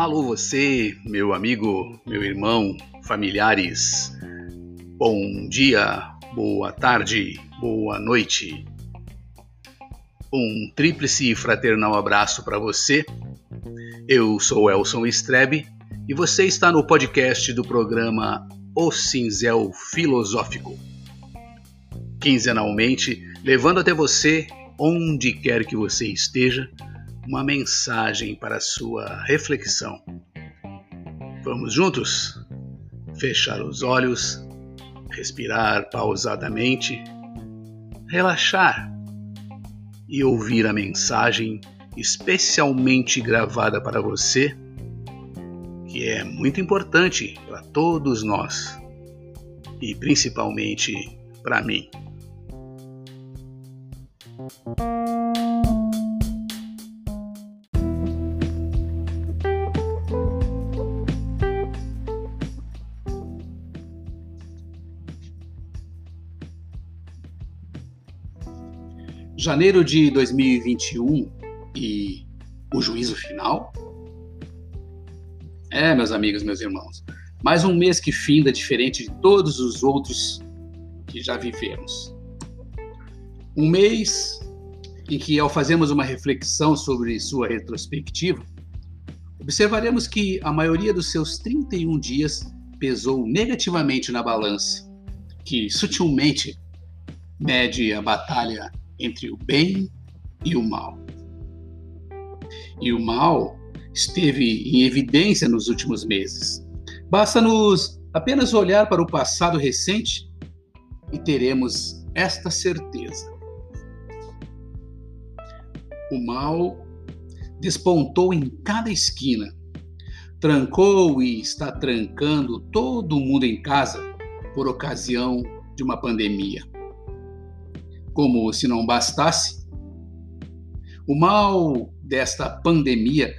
Alô você, meu amigo, meu irmão, familiares. Bom dia, boa tarde, boa noite. Um tríplice fraternal abraço para você. Eu sou Elson Strebe e você está no podcast do programa O Cinzel Filosófico. Quinzenalmente, levando até você, onde quer que você esteja, uma mensagem para sua reflexão. Vamos juntos? Fechar os olhos, respirar pausadamente, relaxar e ouvir a mensagem especialmente gravada para você, que é muito importante para todos nós e principalmente para mim. Janeiro de 2021 e o juízo final? É, meus amigos, meus irmãos, mais um mês que finda diferente de todos os outros que já vivemos. Um mês em que, ao fazermos uma reflexão sobre sua retrospectiva, observaremos que a maioria dos seus 31 dias pesou negativamente na balança, que sutilmente mede a batalha entre o bem e o mal. E o mal esteve em evidência nos últimos meses. Basta-nos apenas olhar para o passado recente e teremos esta certeza. O mal despontou em cada esquina, trancou e está trancando todo mundo em casa por ocasião de uma pandemia. Como se não bastasse, o mal desta pandemia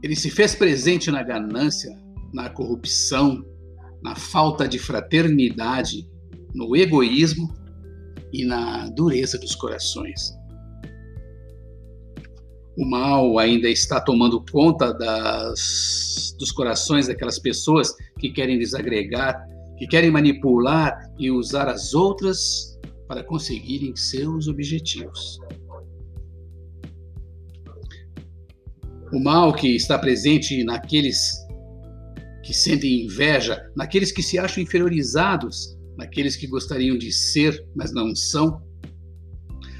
ele se fez presente na ganância, na corrupção, na falta de fraternidade, no egoísmo e na dureza dos corações. O mal ainda está tomando conta das, dos corações daquelas pessoas que querem desagregar que querem manipular e usar as outras para conseguirem seus objetivos. O mal que está presente naqueles que sentem inveja, naqueles que se acham inferiorizados, naqueles que gostariam de ser, mas não são.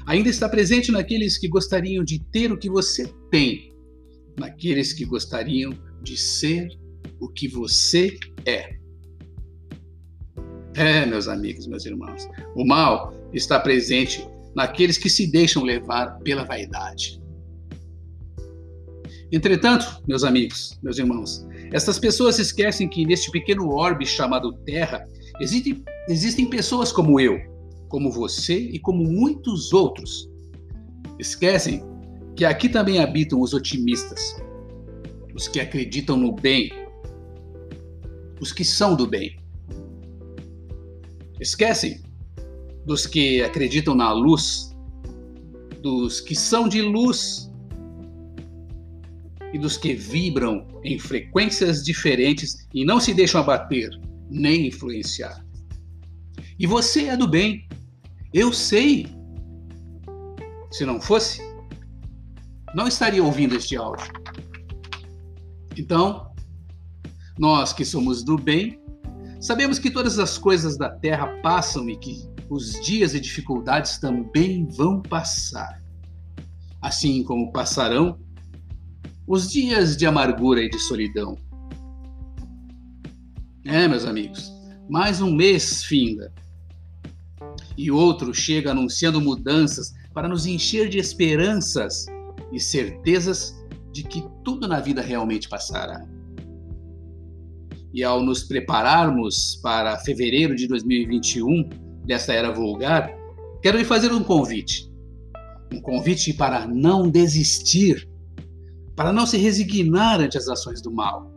Ainda está presente naqueles que gostariam de ter o que você tem, naqueles que gostariam de ser o que você é. É, meus amigos, meus irmãos, o mal está presente naqueles que se deixam levar pela vaidade. Entretanto, meus amigos, meus irmãos, essas pessoas esquecem que neste pequeno orbe chamado Terra existem, existem pessoas como eu, como você e como muitos outros. Esquecem que aqui também habitam os otimistas, os que acreditam no bem, os que são do bem. Esquecem dos que acreditam na luz, dos que são de luz e dos que vibram em frequências diferentes e não se deixam abater nem influenciar. E você é do bem. Eu sei. Se não fosse, não estaria ouvindo este áudio. Então, nós que somos do bem, Sabemos que todas as coisas da terra passam e que os dias e dificuldades também vão passar. Assim como passarão os dias de amargura e de solidão. É, meus amigos, mais um mês finda. E outro chega anunciando mudanças para nos encher de esperanças e certezas de que tudo na vida realmente passará e ao nos prepararmos para fevereiro de 2021, desta era vulgar, quero lhe fazer um convite. Um convite para não desistir, para não se resignar ante as ações do mal.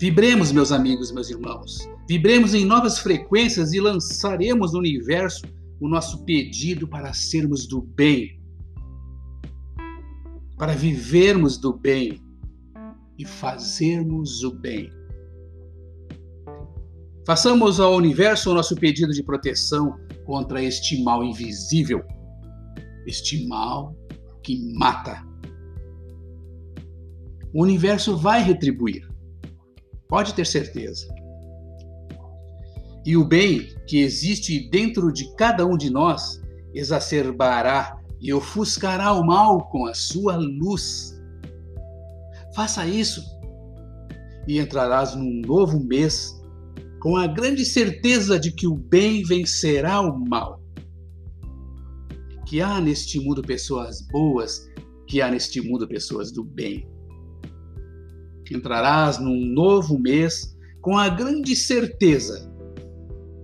Vibremos, meus amigos, meus irmãos. Vibremos em novas frequências e lançaremos no universo o nosso pedido para sermos do bem. para vivermos do bem e fazermos o bem. Façamos ao universo o nosso pedido de proteção contra este mal invisível, este mal que mata. O universo vai retribuir, pode ter certeza. E o bem que existe dentro de cada um de nós exacerbará e ofuscará o mal com a sua luz. Faça isso e entrarás num novo mês com a grande certeza de que o bem vencerá o mal. Que há neste mundo pessoas boas, que há neste mundo pessoas do bem. Entrarás num novo mês com a grande certeza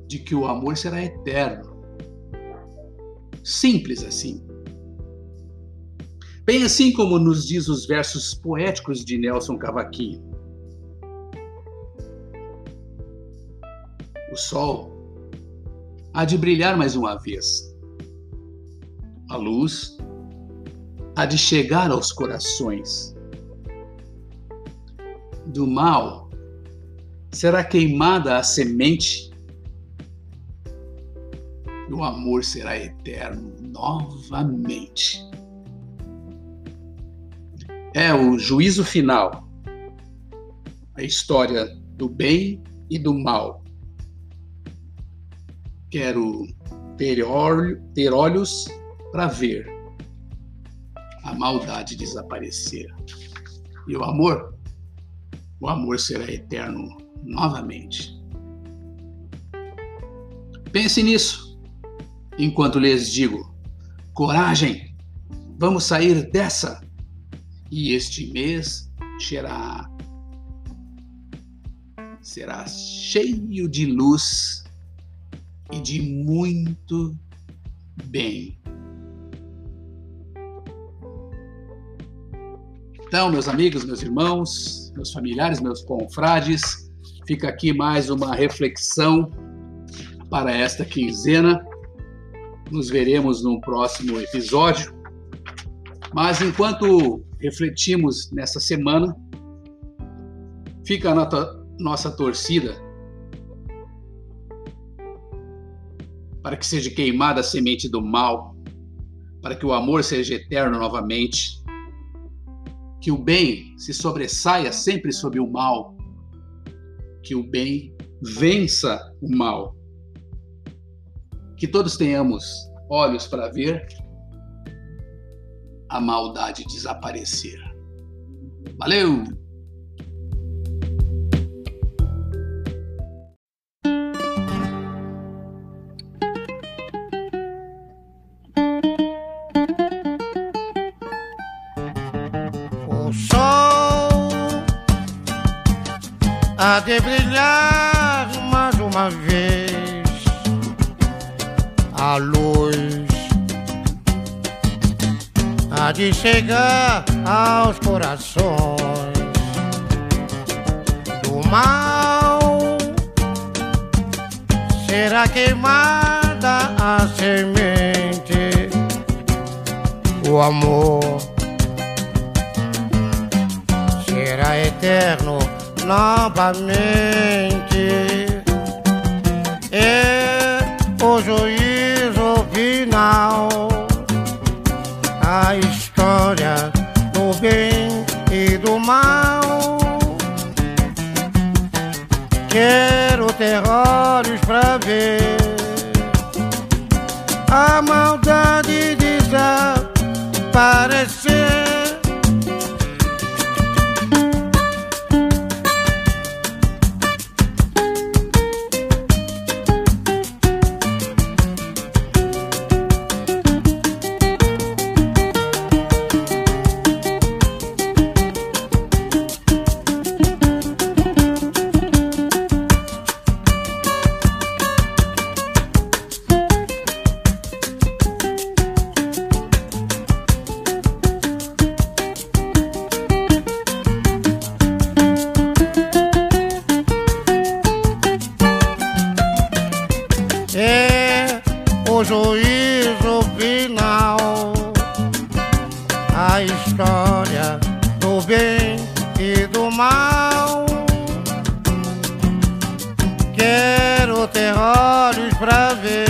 de que o amor será eterno. Simples assim. Bem assim como nos diz os versos poéticos de Nelson Cavaquinho. O sol há de brilhar mais uma vez. A luz há de chegar aos corações. Do mal será queimada a semente e o amor será eterno novamente. É o juízo final, a história do bem e do mal Quero ter, olho, ter olhos para ver a maldade desaparecer. E o amor, o amor será eterno novamente. Pense nisso enquanto lhes digo: coragem, vamos sair dessa. E este mês será será cheio de luz e de muito bem. Então, meus amigos, meus irmãos, meus familiares, meus confrades, fica aqui mais uma reflexão para esta quinzena. Nos veremos no próximo episódio. Mas enquanto refletimos nessa semana, fica a nossa, nossa torcida para que seja queimada a semente do mal, para que o amor seja eterno novamente, que o bem se sobressaia sempre sobre o mal, que o bem vença o mal, que todos tenhamos olhos para ver a maldade desaparecer. Valeu! há de brilhar mais uma vez a luz de chegar aos corações do mal. Será queimada a semente o amor. Será eterno novamente. É o juízo final, a história do bem e do mal. Quero ter olhos pra ver a maldade desaparecer. Quero ter olhos pra ver